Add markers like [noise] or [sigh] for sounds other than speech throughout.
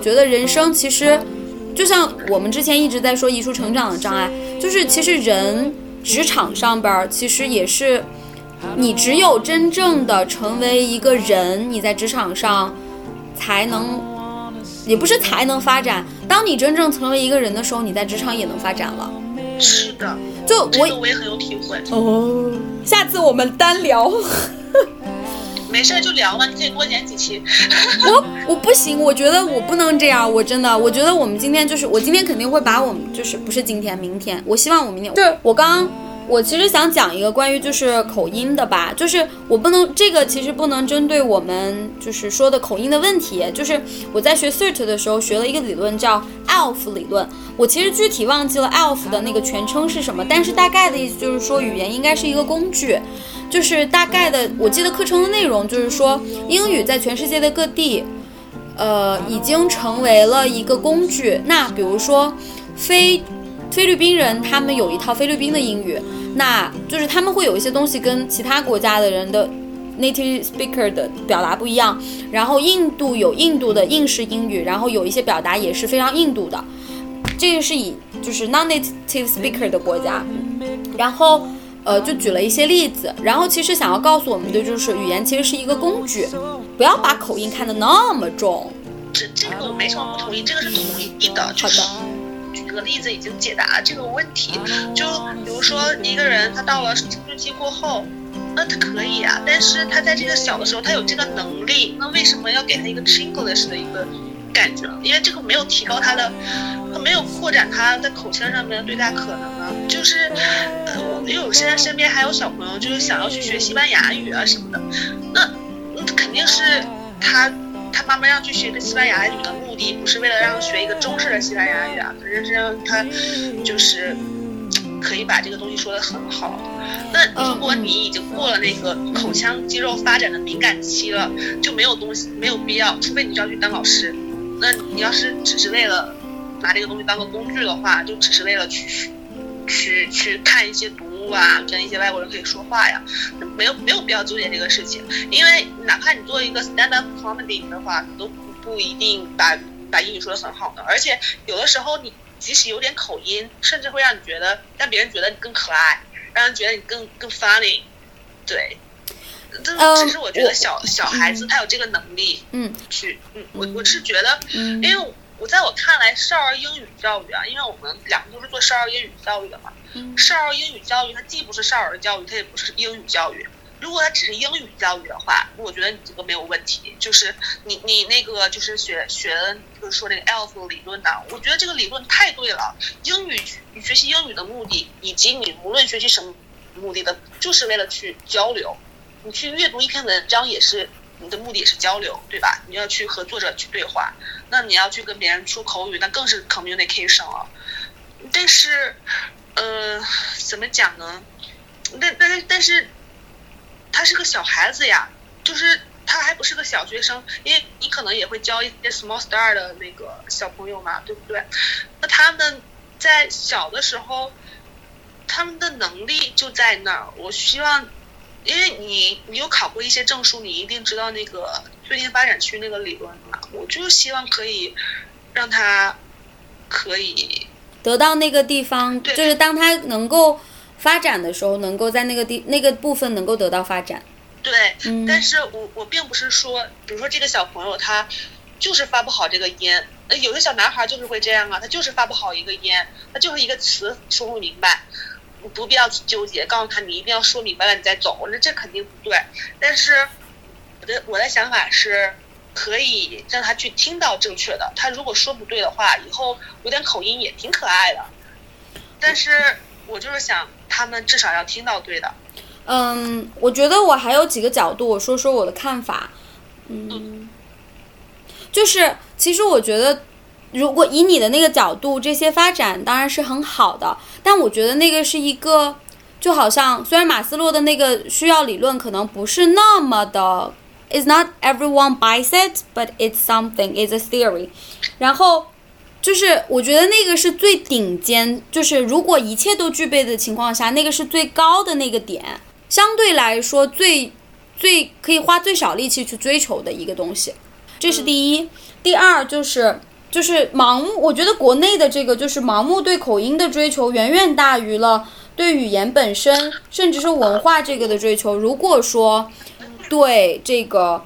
觉得人生其实，就像我们之前一直在说艺术成长的障碍，就是其实人职场上边儿其实也是，你只有真正的成为一个人，你在职场上才能，也不是才能发展。当你真正成为一个人的时候，你在职场也能发展了。是的，就我这个我也很有体会。哦，下次我们单聊。没事就聊嘛，你可以多剪几期。[laughs] 我我不行，我觉得我不能这样，我真的，我觉得我们今天就是，我今天肯定会把我们就是不是今天，明天，我希望我明天，就是我刚刚我其实想讲一个关于就是口音的吧，就是我不能这个其实不能针对我们就是说的口音的问题，就是我在学 CERT 的时候学了一个理论叫 ALF 理论，我其实具体忘记了 ALF 的那个全称是什么，但是大概的意思就是说语言应该是一个工具。就是大概的，我记得课程的内容就是说，英语在全世界的各地，呃，已经成为了一个工具。那比如说，菲菲律宾人他们有一套菲律宾的英语，那就是他们会有一些东西跟其他国家的人的 native speaker 的表达不一样。然后印度有印度的印式英语，然后有一些表达也是非常印度的。这个是以就是 non-native speaker 的国家，然后。呃，就举了一些例子，然后其实想要告诉我们的就是，语言其实是一个工具，不要把口音看得那么重。这这个我没什么不同意，这个是同意的。就是举个例子已经解答这个问题。就比如说一个人他到了青春期过后，那他可以啊，但是他在这个小的时候他有这个能力，那为什么要给他一个 Chinglish 的一个感觉？因为这个没有提高他的，他没有扩展他在口腔上面的最大可能啊。就是，呃，我因为我现在身边还有小朋友，就是想要去学西班牙语啊什么的，那那肯定是他他妈妈让去学个西班牙语的目的，不是为了让他学一个中式的西班牙语啊，可是是让他就是可以把这个东西说得很好。那如果你已经过了那个口腔肌肉发展的敏感期了，就没有东西没有必要，除非你就要去当老师。那你要是只是为了拿这个东西当个工具的话，就只是为了去。去去看一些读物啊，跟一些外国人可以说话呀，没有没有必要纠结这个事情，因为哪怕你做一个 stand up comedy 的话，你都不不一定把把英语说的很好的，而且有的时候你即使有点口音，甚至会让你觉得让别人觉得你更可爱，让人觉得你更更 funny，对，这只是我觉得小小孩子他有这个能力，嗯，去，嗯，我我是觉得，因为。我在我看来，少儿英语教育啊，因为我们两个都是做少儿英语教育的嘛。少儿英语教育它既不是少儿教育，它也不是英语教育。如果它只是英语教育的话，我觉得你这个没有问题。就是你你那个就是学学就是说那个 ELF 理论的，我觉得这个理论太对了。英语学习英语的目的，以及你无论学习什么目的的，就是为了去交流。你去阅读一篇文章也是。你的目的也是交流，对吧？你要去和作者去对话，那你要去跟别人说口语，那更是 communication 了。但是，呃，怎么讲呢？但但但是，他是个小孩子呀，就是他还不是个小学生，因为你可能也会教一些 small star 的那个小朋友嘛，对不对？那他们在小的时候，他们的能力就在那儿。我希望。因为你你有考过一些证书，你一定知道那个最近发展区那个理论嘛。我就希望可以让他可以得到那个地方，就是当他能够发展的时候，能够在那个地那个部分能够得到发展。对，但是我我并不是说，比如说这个小朋友他就是发不好这个音，呃，有的小男孩就是会这样啊，他就是发不好一个音，他就是一个词说不明白。不必要去纠结，告诉他你一定要说明白了你再走，那这肯定不对。但是我的我的想法是，可以让他去听到正确的。他如果说不对的话，以后有点口音也挺可爱的。但是我就是想，他们至少要听到对的。嗯，我觉得我还有几个角度，我说说我的看法。嗯，就是其实我觉得，如果以你的那个角度，这些发展当然是很好的。但我觉得那个是一个，就好像虽然马斯洛的那个需要理论可能不是那么的 It's not everyone buys it，but it's something，is a theory。然后就是我觉得那个是最顶尖，就是如果一切都具备的情况下，那个是最高的那个点，相对来说最最可以花最少力气去追求的一个东西，这是第一。第二就是。就是盲目，我觉得国内的这个就是盲目对口音的追求远远大于了对语言本身，甚至是文化这个的追求。如果说对这个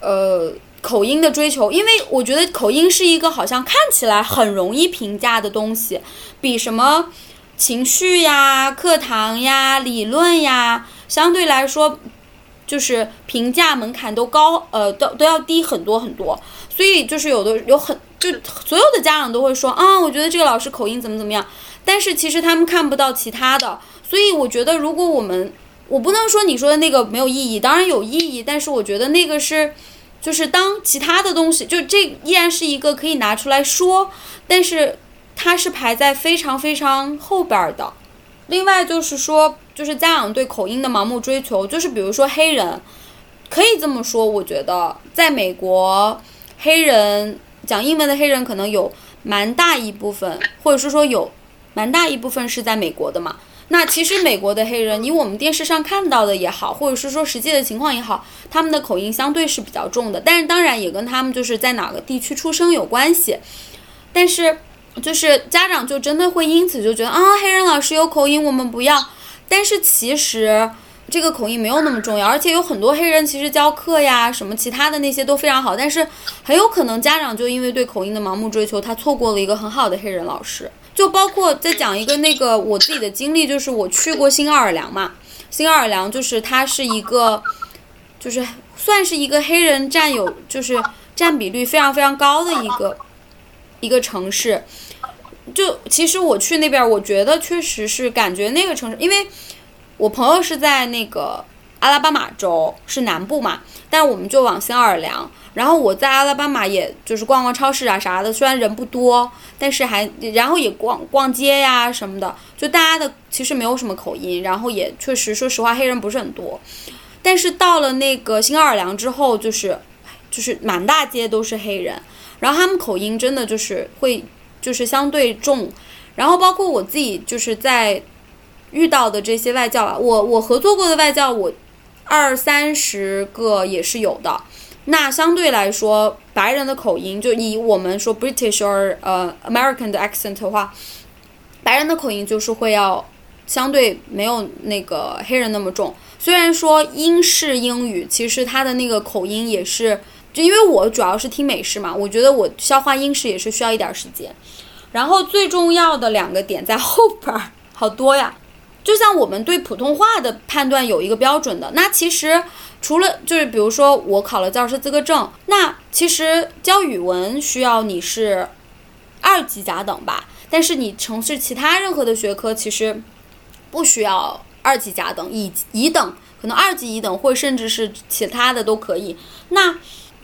呃口音的追求，因为我觉得口音是一个好像看起来很容易评价的东西，比什么情绪呀、课堂呀、理论呀，相对来说就是评价门槛都高，呃，都都要低很多很多。所以就是有的有很。就所有的家长都会说啊，我觉得这个老师口音怎么怎么样，但是其实他们看不到其他的，所以我觉得如果我们，我不能说你说的那个没有意义，当然有意义，但是我觉得那个是，就是当其他的东西，就这依然是一个可以拿出来说，但是它是排在非常非常后边的。另外就是说，就是家长对口音的盲目追求，就是比如说黑人，可以这么说，我觉得在美国黑人。讲英文的黑人可能有蛮大一部分，或者是说有蛮大一部分是在美国的嘛。那其实美国的黑人，以我们电视上看到的也好，或者是说实际的情况也好，他们的口音相对是比较重的。但是当然也跟他们就是在哪个地区出生有关系。但是就是家长就真的会因此就觉得啊，黑人老师有口音，我们不要。但是其实。这个口音没有那么重要，而且有很多黑人其实教课呀，什么其他的那些都非常好，但是很有可能家长就因为对口音的盲目追求，他错过了一个很好的黑人老师。就包括再讲一个那个我自己的经历，就是我去过新奥尔良嘛，新奥尔良就是它是一个，就是算是一个黑人占有就是占比率非常非常高的一个一个城市。就其实我去那边，我觉得确实是感觉那个城市，因为。我朋友是在那个阿拉巴马州，是南部嘛，但我们就往新奥尔良。然后我在阿拉巴马，也就是逛逛超市啊啥的，虽然人不多，但是还然后也逛逛街呀什么的，就大家的其实没有什么口音，然后也确实说实话黑人不是很多。但是到了那个新奥尔良之后，就是就是满大街都是黑人，然后他们口音真的就是会就是相对重，然后包括我自己就是在。遇到的这些外教啊，我我合作过的外教，我二三十个也是有的。那相对来说，白人的口音，就以我们说 British or 呃 American 的 accent 的话，白人的口音就是会要相对没有那个黑人那么重。虽然说英式英语，其实它的那个口音也是，就因为我主要是听美式嘛，我觉得我消化英式也是需要一点时间。然后最重要的两个点在后边儿，好多呀。就像我们对普通话的判断有一个标准的，那其实除了就是比如说我考了教师资格证，那其实教语文需要你是二级甲等吧，但是你从事其他任何的学科，其实不需要二级甲等，乙乙等可能二级乙等或甚至是其他的都可以。那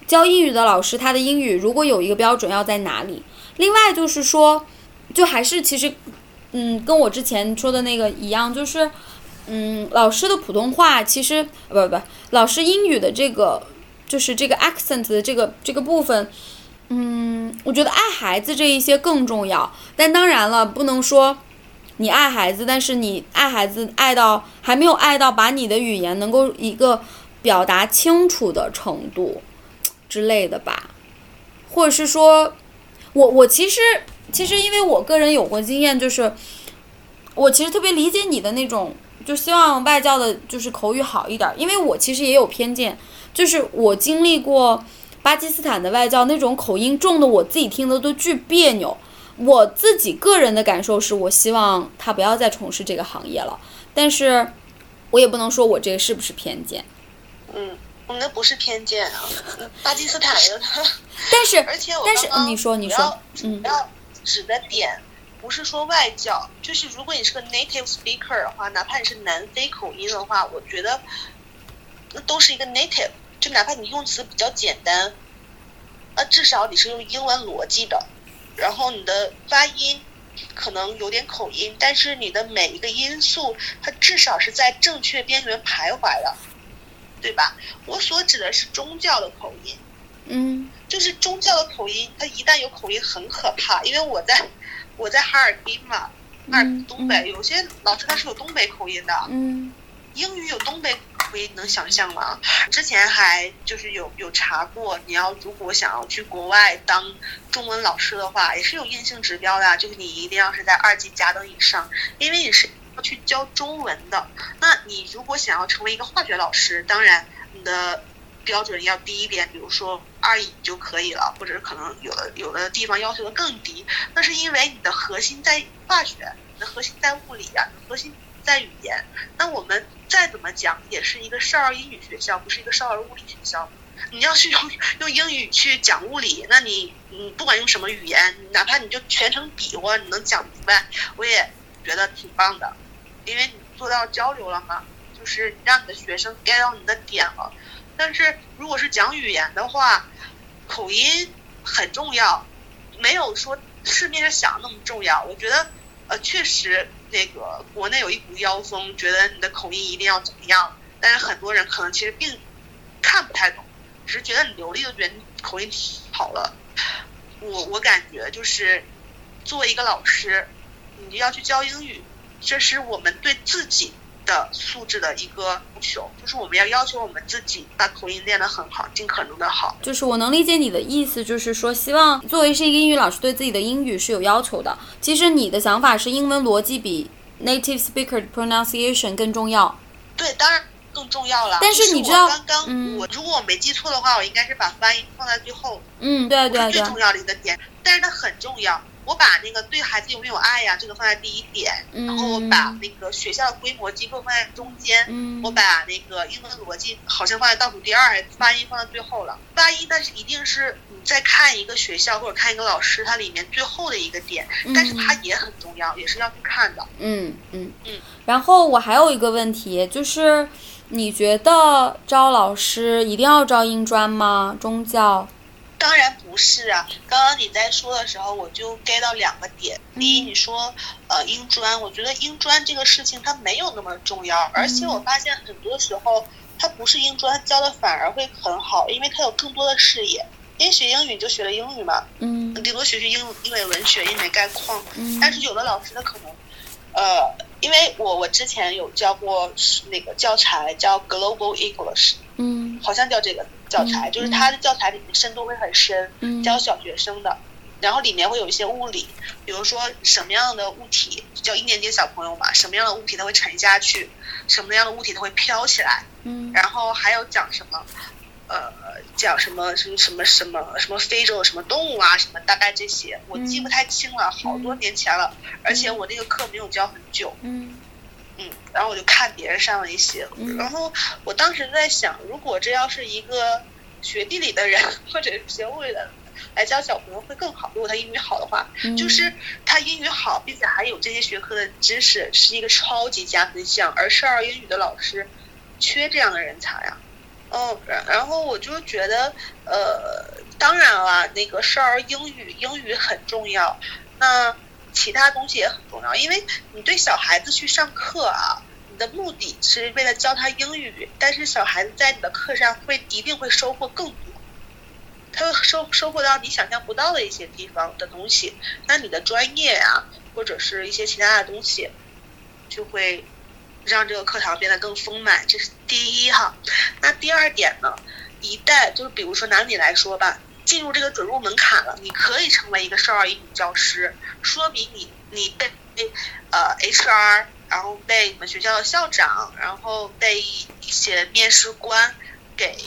教英语的老师他的英语如果有一个标准要在哪里？另外就是说，就还是其实。嗯，跟我之前说的那个一样，就是，嗯，老师的普通话其实不不，老师英语的这个就是这个 accent 的这个这个部分，嗯，我觉得爱孩子这一些更重要。但当然了，不能说你爱孩子，但是你爱孩子爱到还没有爱到把你的语言能够一个表达清楚的程度之类的吧，或者是说，我我其实。其实，因为我个人有过经验，就是我其实特别理解你的那种，就希望外教的就是口语好一点。因为我其实也有偏见，就是我经历过巴基斯坦的外教那种口音重的，我自己听的都巨别扭。我自己个人的感受是，我希望他不要再从事这个行业了。但是，我也不能说我这个是不是偏见。嗯我们的不是偏见啊，[laughs] 巴基斯坦人。但是，而且我但是你说你说，嗯，要指的点不是说外教，就是如果你是个 native speaker 的话，哪怕你是南非口音的话，我觉得那都是一个 native，就哪怕你用词比较简单，啊，至少你是用英文逻辑的，然后你的发音可能有点口音，但是你的每一个音素，它至少是在正确边缘徘徊的。对吧？我所指的是宗教的口音，嗯，就是宗教的口音，它一旦有口音很可怕。因为我在我在哈尔滨嘛，哈尔滨东北有些老师他是有东北口音的，嗯，英语有东北口音，能想象吗？之前还就是有有查过，你要如果想要去国外当中文老师的话，也是有硬性指标的，就是你一定要是在二级甲等以上，因为你是。去教中文的，那你如果想要成为一个化学老师，当然你的标准要低一点，比如说二乙就可以了，或者可能有的有的地方要求的更低。那是因为你的核心在化学，你的核心在物理呀，核心在语言。那我们再怎么讲，也是一个少儿英语学校，不是一个少儿物理学校。你要是用用英语去讲物理，那你你不管用什么语言，哪怕你就全程比划，你能讲明白，我也觉得挺棒的。因为你做到交流了嘛，就是让你的学生 get 到你的点了。但是如果是讲语言的话，口音很重要，没有说市面上想的那么重要。我觉得，呃，确实那个国内有一股妖风，觉得你的口音一定要怎么样。但是很多人可能其实并看不太懂，只是觉得你流利，的觉得你口音好了。我我感觉就是，作为一个老师，你要去教英语。这是我们对自己的素质的一个要求，就是我们要要求我们自己把口音练得很好，尽可能的好。就是我能理解你的意思，就是说希望作为是一个英语老师，对自己的英语是有要求的。其实你的想法是英文逻辑比 native speaker pronunciation 更重要。对，当然更重要了。但是你知道，刚刚我如果我没记错的话，我应该是把发音放在最后。嗯，对对对。最重要的一个点，但是它很重要。我把那个对孩子有没有爱呀，这个放在第一点，然后我把那个学校的规模机构放在中间，我把那个英文逻辑好像放在倒数第二，发音放在最后了。发音，但是一定是你在看一个学校或者看一个老师，它里面最后的一个点，但是它也很重要，也是要去看的。嗯嗯嗯。然后我还有一个问题，就是你觉得招老师一定要招英专吗？中教？当然不是啊！刚刚你在说的时候，我就 get 到两个点。第一，你说呃英专，我觉得英专这个事情它没有那么重要，而且我发现很多时候它不是英专教的反而会很好，因为它有更多的视野。因为学英语就学了英语嘛，嗯，顶多学学英英美文学、英美概况。嗯，但是有的老师他可能，呃，因为我我之前有教过那个教材叫 Global English，嗯，好像叫这个。教材就是它的教材里面深度会很深，教小学生的，然后里面会有一些物理，比如说什么样的物体，教一年级的小朋友嘛，什么样的物体它会沉下去，什么样的物体它会飘起来，嗯，然后还有讲什么，呃，讲什么什么什么什么什么非洲什么动物啊什么，大概这些我记不太清了，好多年前了，而且我那个课没有教很久，嗯。嗯，然后我就看别人上了一些，然后我当时在想，如果这要是一个学地理的人或者是学物理的来教小朋友会更好。如果他英语好的话，就是他英语好，并且还有这些学科的知识，是一个超级加分项。而少儿英语的老师缺这样的人才呀。嗯，然然后我就觉得，呃，当然了，那个少儿英语英语很重要。那其他东西也很重要，因为你对小孩子去上课啊，你的目的是为了教他英语，但是小孩子在你的课上会一定会收获更多，他会收收获到你想象不到的一些地方的东西，那你的专业啊，或者是一些其他的东西，就会让这个课堂变得更丰满，这是第一哈。那第二点呢，一旦就是比如说拿你来说吧。进入这个准入门槛了，你可以成为一个少儿英语教师，说明你你被呃 HR，然后被你们学校的校长，然后被一些面试官给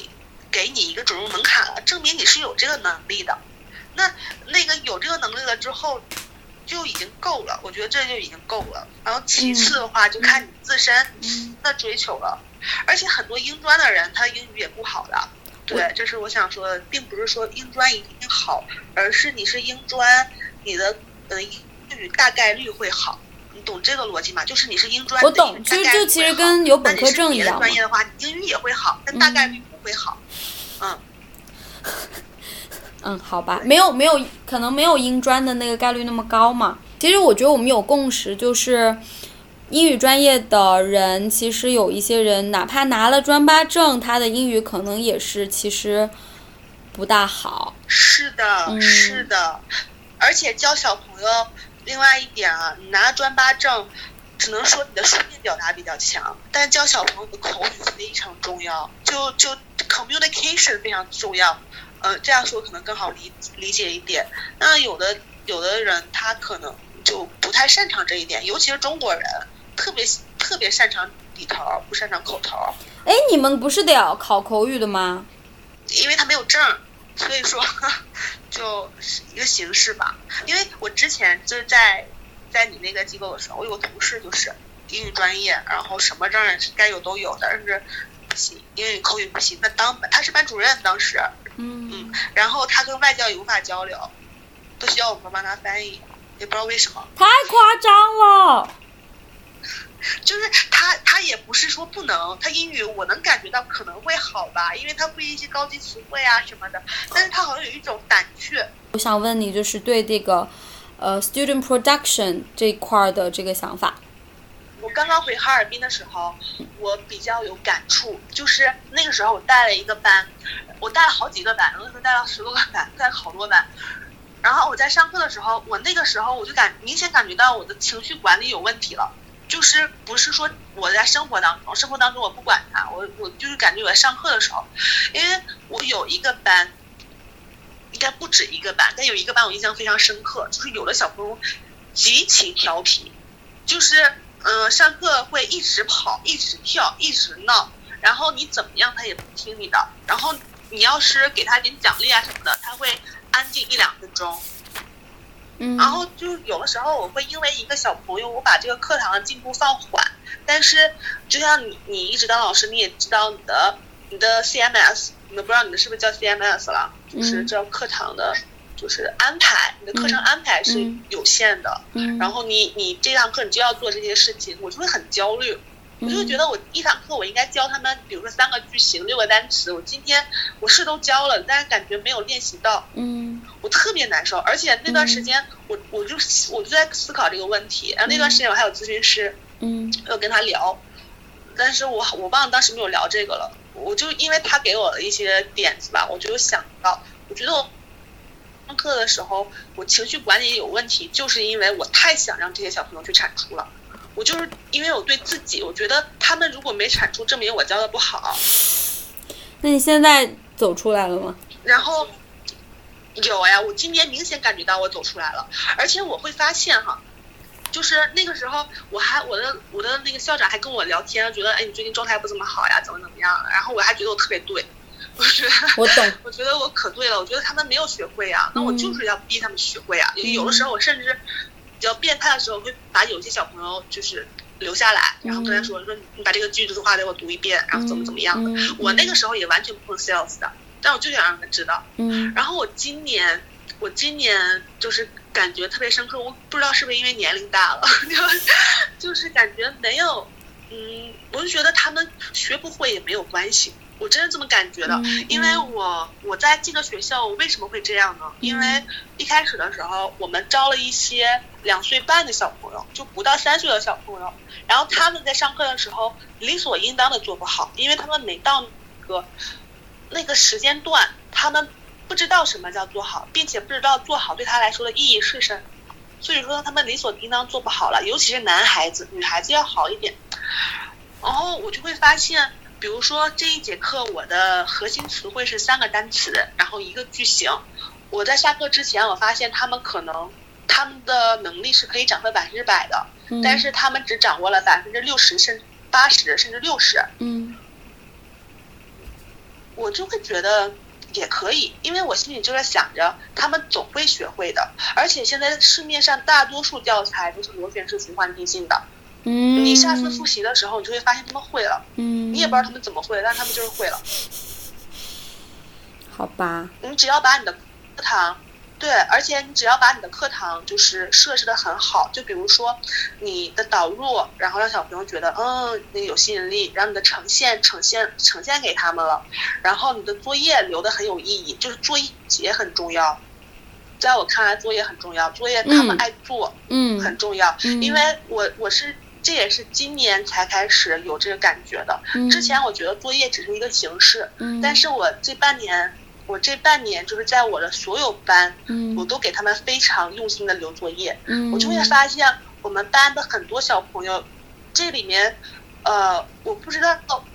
给你一个准入门槛了，证明你是有这个能力的。那那个有这个能力了之后，就已经够了，我觉得这就已经够了。然后其次的话，就看你自身的追求了。而且很多英专的人，他英语也不好的。对，这是我想说的，并不是说英专一定好，而是你是英专，你的呃英语大概率会好。你懂这个逻辑吗？就是你是英专，我懂，就就其实跟有本科证一样。专业的话，英语也会好，但大概率不会好。嗯。[laughs] 嗯，好吧，没有没有，可能没有英专的那个概率那么高嘛。其实我觉得我们有共识，就是英语专业的人，其实有一些人，哪怕拿了专八证，他的英语可能也是其实不大好。是的，是的，而且教小朋友，另外一点啊，你拿了专八证，只能说你的书面表达比较强，但教小朋友的口语非常重要，就就 communication 非常重要。呃，这样说可能更好理理解一点。那有的有的人他可能就不太擅长这一点，尤其是中国人，特别特别擅长里头，不擅长口头。哎，你们不是得要考口语的吗？因为他没有证，所以说 [laughs] 就是一个形式吧。因为我之前就是在在你那个机构的时候，我有个同事就是英语专业，然后什么证该有都有，但是不行，英语口语不行。那当他是班主任当时。嗯嗯，然后他跟外教也无法交流，都需要我们帮他翻译，也不知道为什么。太夸张了！就是他，他也不是说不能，他英语我能感觉到可能会好吧，因为他会一些高级词汇啊什么的，但是他好像有一种胆怯。我想问你，就是对这个，呃，student production 这一块的这个想法。我刚刚回哈尔滨的时候，我比较有感触，就是那个时候我带了一个班，我带了好几个班，那时候带了十多个班，带了好多班。然后我在上课的时候，我那个时候我就感明显感觉到我的情绪管理有问题了，就是不是说我在生活当中，生活当中我不管他，我我就是感觉我在上课的时候，因为我有一个班，应该不止一个班，但有一个班我印象非常深刻，就是有的小朋友极其调皮，就是。嗯，上课会一直跑，一直跳，一直闹，然后你怎么样他也不听你的。然后你要是给他点奖励啊什么的，他会安静一两分钟。嗯。然后就有的时候我会因为一个小朋友，我把这个课堂的进步放缓。但是就像你，你一直当老师，你也知道你的你的 CMS，你都不知道你的是不是叫 CMS 了，就是叫课堂的。就是安排你的课程安排是有限的，然后你你这堂课你就要做这些事情，我就会很焦虑，我就觉得我一堂课我应该教他们，比如说三个句型、六个单词，我今天我是都教了，但是感觉没有练习到，嗯，我特别难受，而且那段时间我我就我就在思考这个问题，然后那段时间我还有咨询师，嗯，有跟他聊，但是我我忘了当时没有聊这个了，我就因为他给我的一些点子吧，我就想到，我觉得我。上课的时候，我情绪管理有问题，就是因为我太想让这些小朋友去产出了。我就是因为我对自己，我觉得他们如果没产出，证明我教的不好。那你现在走出来了吗？然后有呀，我今年明显感觉到我走出来了，而且我会发现哈，就是那个时候我还我的我的那个校长还跟我聊天，觉得哎你最近状态不怎么好呀，怎么怎么样？然后我还觉得我特别对。我觉得我懂，[laughs] 我觉得我可对了。我觉得他们没有学会呀，那我就是要逼他们学会啊。有的时候我甚至比较变态的时候，会把有些小朋友就是留下来，然后跟他说说你把这个句子的话给我读一遍，然后怎么怎么样的。我那个时候也完全不碰 sales 的，但我就想让他们知道。嗯。然后我今年，我今年就是感觉特别深刻，我不知道是不是因为年龄大了，[laughs] 就就是感觉没有，嗯，我就觉得他们学不会也没有关系。我真的这么感觉的，因为我我在这个学校，我为什么会这样呢？因为一开始的时候，我们招了一些两岁半的小朋友，就不到三岁的小朋友，然后他们在上课的时候理所应当的做不好，因为他们没到那个那个时间段，他们不知道什么叫做好，并且不知道做好对他来说的意义是什么，所以说他们理所应当做不好了，尤其是男孩子，女孩子要好一点。然后我就会发现。比如说这一节课我的核心词汇是三个单词，然后一个句型。我在下课之前，我发现他们可能他们的能力是可以涨到百分之百的，但是他们只掌握了百分之六十，甚至八十，甚至六十。嗯，我就会觉得也可以，因为我心里就在想着，他们总会学会的。而且现在市面上大多数教材都是螺旋式循环递进的。嗯，你下次复习的时候，你就会发现他们会了。嗯，你也不知道他们怎么会，但他们就是会了。好吧。你只要把你的课堂。对，而且你只要把你的课堂就是设置的很好，就比如说你的导入，然后让小朋友觉得嗯那个有吸引力，然后你的呈现呈现呈现给他们了，然后你的作业留的很有意义，就是作业也很重要，在我看来作业很重要，作业他们爱做，嗯，很重要，因为我我是这也是今年才开始有这个感觉的，之前我觉得作业只是一个形式，但是我这半年。我这半年就是在我的所有班，我都给他们非常用心的留作业，我就会发现我们班的很多小朋友，这里面，呃，我不知道，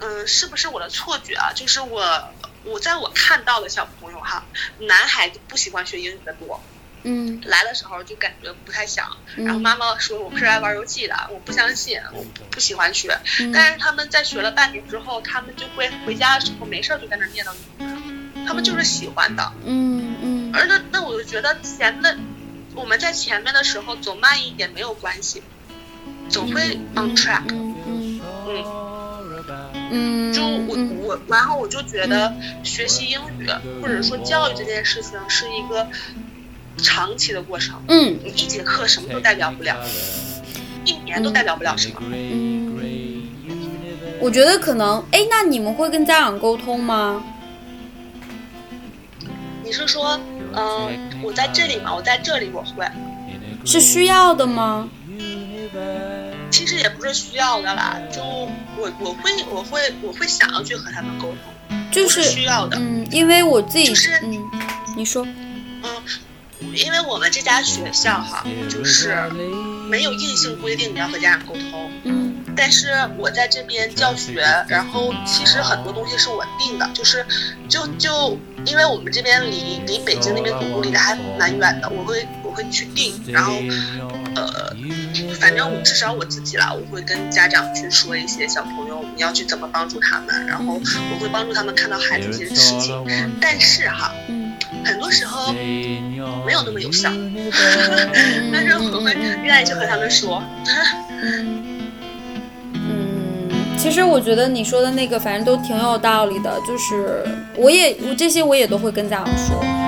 嗯，是不是我的错觉啊？就是我，我在我看到的小朋友哈，男孩子不喜欢学英语的多，嗯，来的时候就感觉不太想，然后妈妈说我是来玩游戏的，我不相信，我不喜欢学，但是他们在学了半年之后，他们就会回家的时候没事就在那念叨英语。他们就是喜欢的，嗯嗯，而那那我就觉得前面我们在前面的时候走慢一点没有关系，总会 on track，嗯嗯。嗯，就我我然后我就觉得学习英语或者说教育这件事情是一个长期的过程，嗯，你一节课什么都代表不了，一年都代表不了什么，嗯，我觉得可能，哎，那你们会跟家长沟通吗？你是说，嗯，我在这里吗？我在这里，我会，是需要的吗？其实也不是需要的啦，就我我会我会我会想要去和他们沟通，就是需要的，嗯，因为我自己就是，嗯，你说，嗯，因为我们这家学校哈，就是没有硬性规定你要和家长沟通，嗯。但是我在这边教学，然后其实很多东西是我定的，就是就就因为我们这边离离北京那边总部离得还蛮远的，我会我会去定，然后呃，反正我至少我自己啦，我会跟家长去说一些小朋友你要去怎么帮助他们，然后我会帮助他们看到孩子一些事情，但是哈，很多时候没有那么有效，[laughs] 但是我会愿意去和他们说。其实我觉得你说的那个，反正都挺有道理的。就是我也我这些我也都会跟家长说。